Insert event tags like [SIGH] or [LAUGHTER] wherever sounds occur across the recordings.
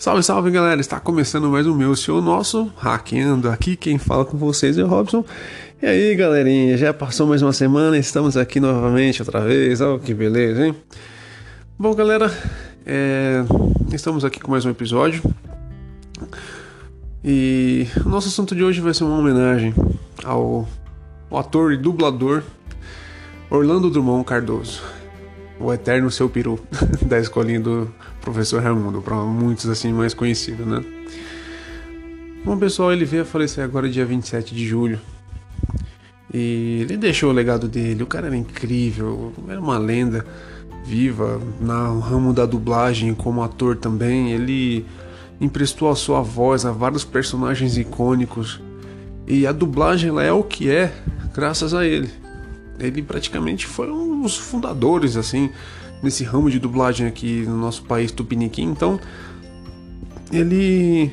Salve, salve galera! Está começando mais um meu, seu nosso, hackeando aqui. Quem fala com vocês é o Robson. E aí galerinha, já passou mais uma semana, estamos aqui novamente outra vez. Oh, que beleza, hein? Bom, galera, é... estamos aqui com mais um episódio. E o nosso assunto de hoje vai ser uma homenagem ao, ao ator e dublador Orlando Drummond Cardoso, o eterno seu peru [LAUGHS] da escolinha do professor Raimundo, para muitos assim mais conhecido, né? Bom, pessoal, ele veio a falecer agora dia 27 de julho. E ele deixou o legado dele. O cara era incrível, era uma lenda viva no ramo da dublagem como ator também. Ele emprestou a sua voz a vários personagens icônicos. E a dublagem ela é o que é graças a ele. Ele praticamente foi um dos fundadores assim nesse ramo de dublagem aqui no nosso país tupiniquim. Então, ele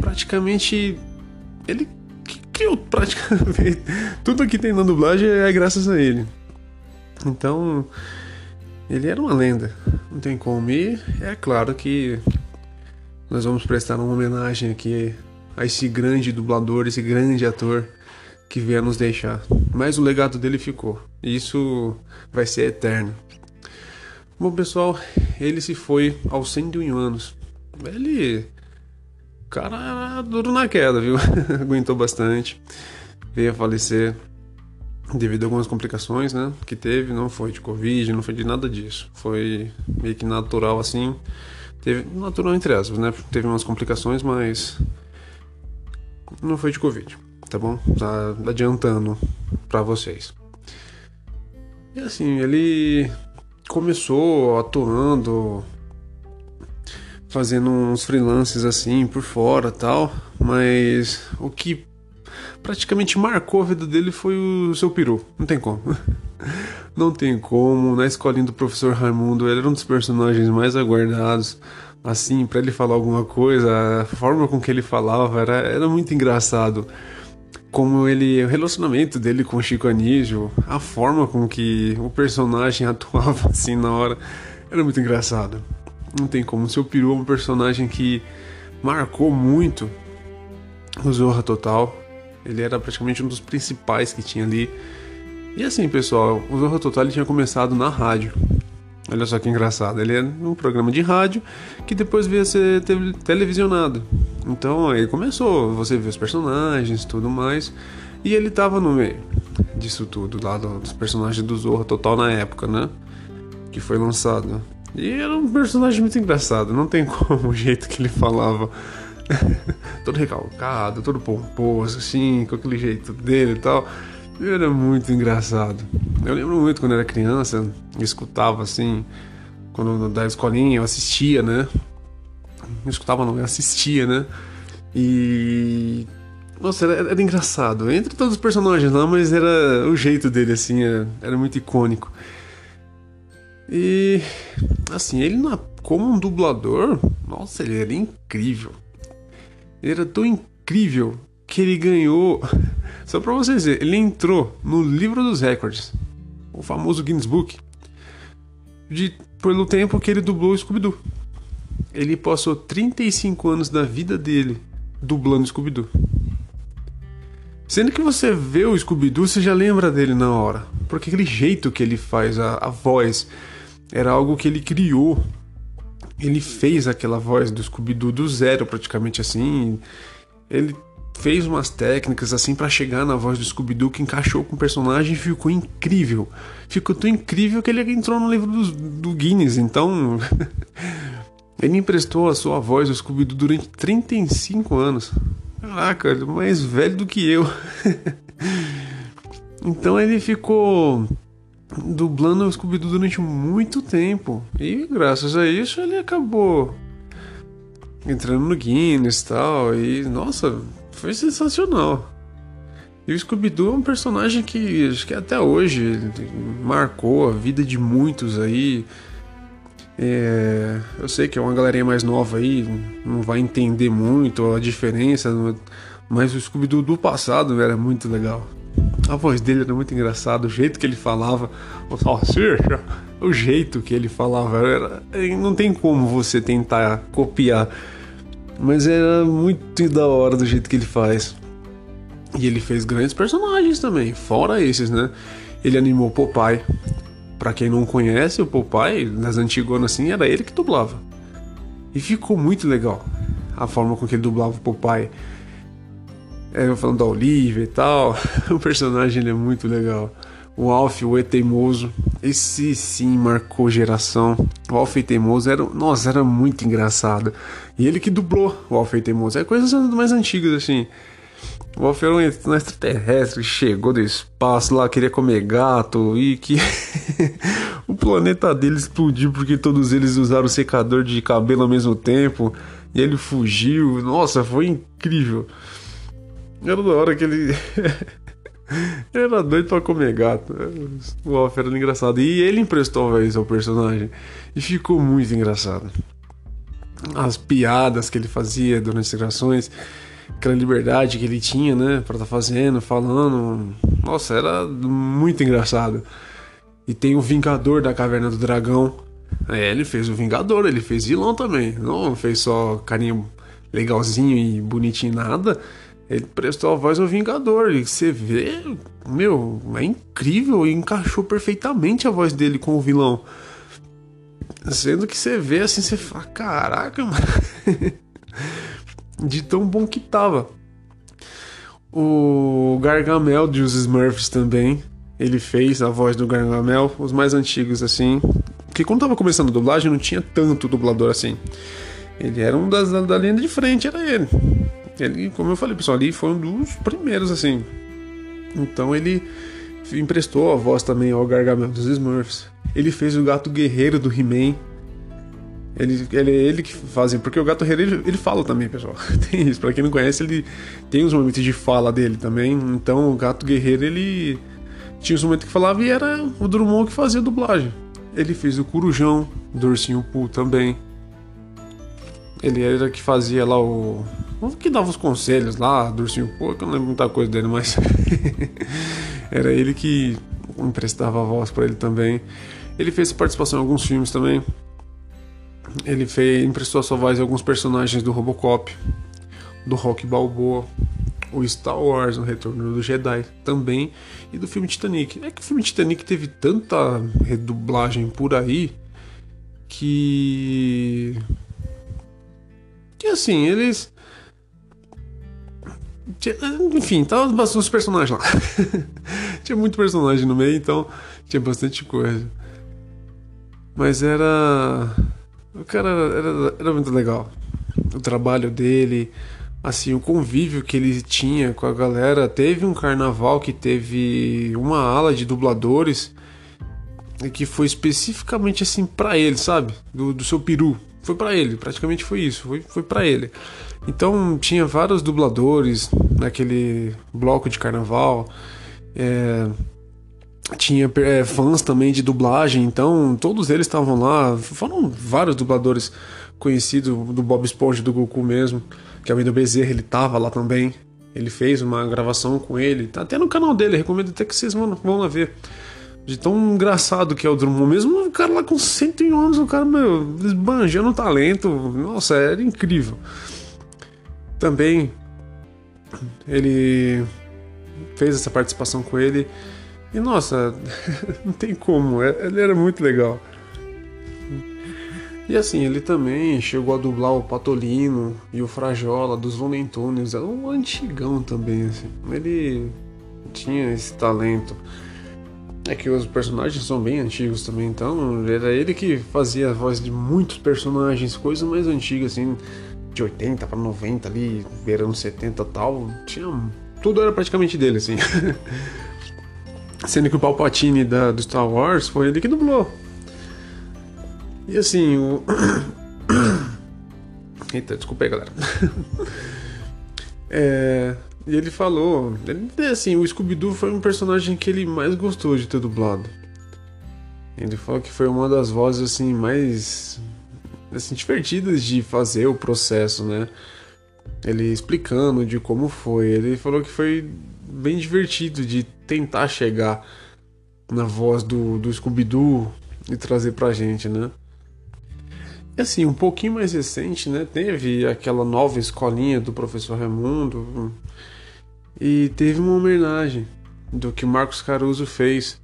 praticamente ele criou praticamente [LAUGHS] tudo que tem na dublagem é graças a ele. Então, ele era uma lenda, não tem como. E é claro que nós vamos prestar uma homenagem aqui a esse grande dublador, esse grande ator que veio nos deixar. Mas o legado dele ficou. Isso vai ser eterno. Bom, pessoal, ele se foi aos 101 anos. Ele. Cara, duro na queda, viu? [LAUGHS] Aguentou bastante. Veio a falecer devido a algumas complicações, né? Que teve. Não foi de Covid, não foi de nada disso. Foi meio que natural assim. Teve. Natural entre aspas, né? Teve umas complicações, mas. Não foi de Covid, tá bom? Tá adiantando para vocês. E assim, ele começou atuando, fazendo uns freelances assim por fora tal, mas o que praticamente marcou a vida dele foi o seu peru. Não tem como. [LAUGHS] Não tem como. Na escolinha do professor Raimundo, ele era um dos personagens mais aguardados. Assim, para ele falar alguma coisa, a forma com que ele falava era, era muito engraçado como ele, o relacionamento dele com o Chico Anísio, a forma com que o personagem [LAUGHS] atuava assim na hora, era muito engraçado. Não tem como. O seu peru é um personagem que marcou muito o Zorra Total. Ele era praticamente um dos principais que tinha ali. E assim, pessoal, o Zorra Total tinha começado na rádio. Olha só que engraçado. Ele é um programa de rádio que depois veio a ser televisionado. Então aí começou, você vê os personagens tudo mais. E ele tava no meio disso tudo, lá dos personagens do Zorra Total na época, né? Que foi lançado. E era um personagem muito engraçado, não tem [LAUGHS] como o jeito que ele falava. [LAUGHS] todo recalcado, todo pomposo, assim, com aquele jeito dele e tal. Era muito engraçado. Eu lembro muito quando era criança, escutava assim, quando da escolinha eu assistia, né? Não escutava não, eu assistia, né? E nossa, era, era, engraçado. Entre todos os personagens lá, mas era o jeito dele, assim, era, era, muito icônico. E, assim, ele como um dublador, nossa, ele era incrível. Ele era tão incrível que ele ganhou. [LAUGHS] Só pra vocês verem, ele entrou no livro dos recordes, o famoso Guinness Book, de, pelo tempo que ele dublou Scooby-Doo. Ele passou 35 anos da vida dele dublando Scooby-Doo. Sendo que você vê o Scooby-Doo, você já lembra dele na hora. Porque aquele jeito que ele faz, a, a voz, era algo que ele criou. Ele fez aquela voz do Scooby-Doo do zero, praticamente assim. Ele fez umas técnicas assim para chegar na voz do Scooby-Doo que encaixou com o personagem e ficou incrível. Ficou tão incrível que ele entrou no livro do, do Guinness, então. [LAUGHS] ele emprestou a sua voz ao Scooby-Doo durante 35 anos. Caraca, ele é mais velho do que eu. [LAUGHS] então ele ficou dublando o Scooby-Doo durante muito tempo. E graças a isso ele acabou entrando no Guinness e tal. E nossa, foi sensacional. E o Scooby-Doo é um personagem que acho que até hoje marcou a vida de muitos aí. É, eu sei que é uma galerinha mais nova aí, não vai entender muito a diferença, mas o Scooby-Doo do passado era muito legal. A voz dele era muito engraçada, o jeito que ele falava, o jeito que ele falava, era, não tem como você tentar copiar Mas era muito da hora do jeito que ele faz. E ele fez grandes personagens também, fora esses, né? Ele animou Popeye. Pra quem não conhece, o Popeye, nas antigonas assim, era ele que dublava. E ficou muito legal a forma com que ele dublava o Popeye. É, falando da Olivia e tal. [LAUGHS] o personagem ele é muito legal. O Alf, o E Teimoso. Esse sim marcou geração. O Alf e Teimoso era, nossa, era muito engraçado. E ele que dublou o Alf e Teimoso. É coisas mais antigas assim. O Alf era um extraterrestre chegou do espaço lá, queria comer gato e que [LAUGHS] o planeta dele explodiu porque todos eles usaram secador de cabelo ao mesmo tempo e ele fugiu. Nossa, foi incrível. Era da hora que ele. [LAUGHS] era doido pra comer gato. O Alf era engraçado. E ele emprestou a vez ao personagem. E ficou muito engraçado. As piadas que ele fazia durante as gravações aquela liberdade que ele tinha, né, para estar tá fazendo, falando. Nossa, era muito engraçado. E tem o Vingador da Caverna do Dragão. É, ele fez o Vingador, ele fez vilão também. Não fez só carinho legalzinho e bonitinho nada. Ele prestou a voz ao Vingador. E você vê, meu, é incrível e encaixou perfeitamente a voz dele com o vilão. Sendo que você vê assim, você fala, caraca, mano. [LAUGHS] de tão bom que tava. O Gargamel de os Smurfs também, ele fez a voz do Gargamel, os mais antigos assim. Que quando tava começando a dublagem não tinha tanto dublador assim. Ele era um das da linha de frente, era ele. Ele, como eu falei, pessoal, ali foi um dos primeiros assim. Então ele emprestou a voz também ao Gargamel dos Smurfs. Ele fez o gato guerreiro do He-Man ele, ele, ele que fazem, porque o Gato Herrera ele, ele fala também, pessoal. [LAUGHS] Tem isso, pra quem não conhece, ele tem uns momentos de fala dele também. Então o Gato Guerreiro ele tinha uns momentos que falava e era o Drummond que fazia a dublagem. Ele fez o Corujão, do Ursinho Poo também. Ele era que fazia lá o. que dava os conselhos lá do Ursinho Poo, que eu não lembro muita coisa dele, mas. [LAUGHS] era ele que emprestava a voz para ele também. Ele fez participação em alguns filmes também. Ele fez, emprestou a sua voz a alguns personagens do Robocop, do Rock Balboa, o Star Wars, o Retorno do Jedi também, e do filme Titanic. É que o filme Titanic teve tanta redublagem por aí que. que assim, eles. Enfim, tava bastante os personagens lá. [LAUGHS] tinha muito personagem no meio, então tinha bastante coisa. Mas era o cara era, era muito legal. O trabalho dele, assim, o convívio que ele tinha com a galera. Teve um carnaval que teve uma ala de dubladores que foi especificamente assim para ele, sabe? Do, do seu peru. Foi para ele, praticamente foi isso, foi, foi para ele. Então tinha vários dubladores naquele bloco de carnaval. É, tinha é, fãs também de dublagem, então todos eles estavam lá. Foram vários dubladores conhecidos do Bob Esponja, do Goku mesmo, que é o do Bezerra, ele tava lá também. Ele fez uma gravação com ele, tá até no canal dele, recomendo até que vocês vão, vão lá ver. De tão engraçado que é o Drummond, mesmo o cara lá com 101 anos, o cara, meu, esbanjando talento, nossa, era incrível. Também ele fez essa participação com ele e nossa, [LAUGHS] não tem como, é, ele era muito legal. E assim, ele também chegou a dublar o Patolino e o Frajola dos Looney era um antigão também, assim. Ele tinha esse talento. É que os personagens são bem antigos também, então era ele que fazia a voz de muitos personagens, coisas mais antigas, assim, de 80 para 90 ali, beirando 70 e tal. Tinha. Tudo era praticamente dele, assim. [LAUGHS] Sendo que o Palpatine da, do Star Wars foi ele que dublou. E assim, o. [COUGHS] Eita, desculpa aí, galera. [LAUGHS] é, e ele falou. Ele, assim, o Scooby-Doo foi um personagem que ele mais gostou de ter dublado. Ele falou que foi uma das vozes assim mais assim divertidas de fazer o processo, né? Ele explicando de como foi. Ele falou que foi bem divertido de tentar chegar na voz do, do Scooby-Doo e trazer pra gente, né? assim, um pouquinho mais recente, né? Teve aquela nova escolinha do professor Raimundo e teve uma homenagem do que Marcos Caruso fez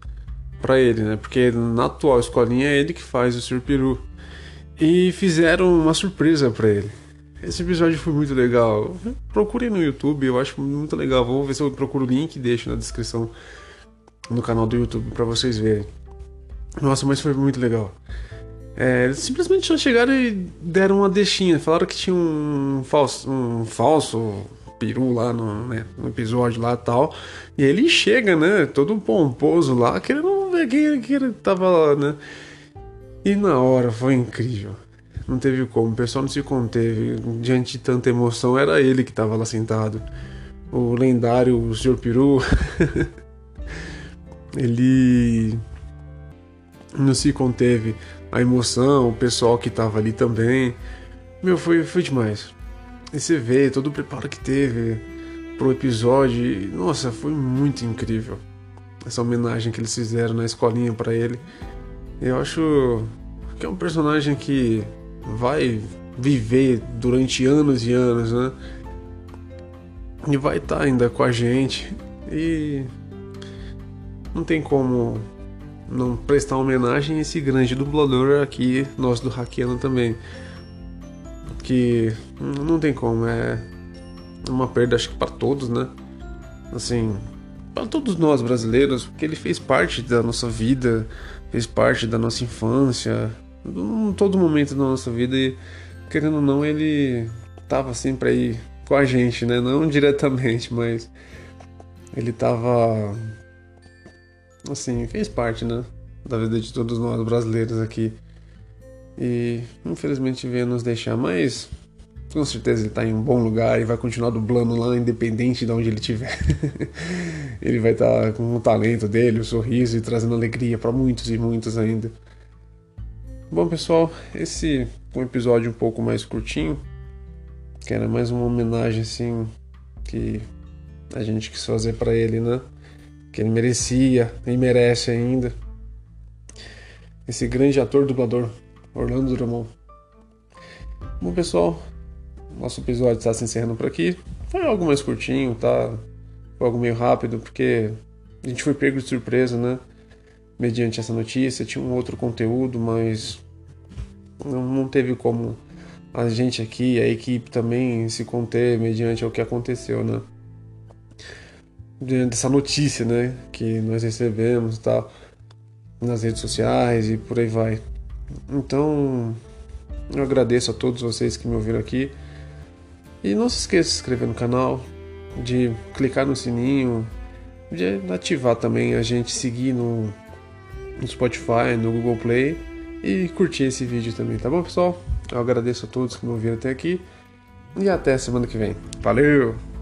para ele, né? Porque na atual escolinha é ele que faz o Sr. Peru. E fizeram uma surpresa para ele. Esse episódio foi muito legal. Procure no YouTube, eu acho muito legal. Vou ver se eu procuro o link e deixo na descrição no canal do YouTube para vocês verem. Nossa, mas foi muito legal. É, simplesmente só chegaram e deram uma deixinha. Falaram que tinha um falso, um falso peru lá no, né, no episódio lá e tal. E ele chega, né? Todo pomposo lá, querendo ver quem, quem tava lá, né? E na hora foi incrível. Não teve como, o pessoal não se conteve. Diante de tanta emoção, era ele que tava lá sentado. O lendário o Sr. Peru. [LAUGHS] ele não se conteve a emoção, o pessoal que tava ali também. Meu, foi, foi demais. E você vê todo o preparo que teve pro episódio. Nossa, foi muito incrível. Essa homenagem que eles fizeram na escolinha para ele. Eu acho que é um personagem que vai viver durante anos e anos, né? E vai estar tá ainda com a gente. E não tem como não prestar homenagem a esse grande dublador aqui, nós do Hackeando também. Que não tem como, é uma perda acho que para todos, né? Assim, para todos nós brasileiros, porque ele fez parte da nossa vida, fez parte da nossa infância, em todo momento da nossa vida e querendo ou não ele tava sempre aí com a gente, né? Não diretamente, mas ele tava assim, fez parte, né, da vida de todos nós brasileiros aqui. E infelizmente veio nos deixar, mas com certeza ele está em um bom lugar e vai continuar dublando lá, independente de onde ele estiver. [LAUGHS] ele vai estar tá com o talento dele, o sorriso e trazendo alegria para muitos e muitos ainda. Bom, pessoal, esse um episódio um pouco mais curtinho, que era mais uma homenagem assim que a gente quis fazer para ele, né? que ele merecia e merece ainda. Esse grande ator dublador, Orlando Drummond. Bom, pessoal, nosso episódio está se encerrando por aqui. Foi algo mais curtinho, tá? Foi algo meio rápido, porque a gente foi pego de surpresa, né? Mediante essa notícia, tinha um outro conteúdo, mas não, teve como a gente aqui, a equipe também se conter mediante o que aconteceu, né? dessa notícia, né, que nós recebemos, tal, nas redes sociais e por aí vai. Então, eu agradeço a todos vocês que me ouviram aqui. E não se esqueça de se inscrever no canal, de clicar no sininho, de ativar também a gente seguir no, no Spotify, no Google Play e curtir esse vídeo também, tá bom, pessoal? Eu agradeço a todos que me ouviram até aqui e até semana que vem. Valeu!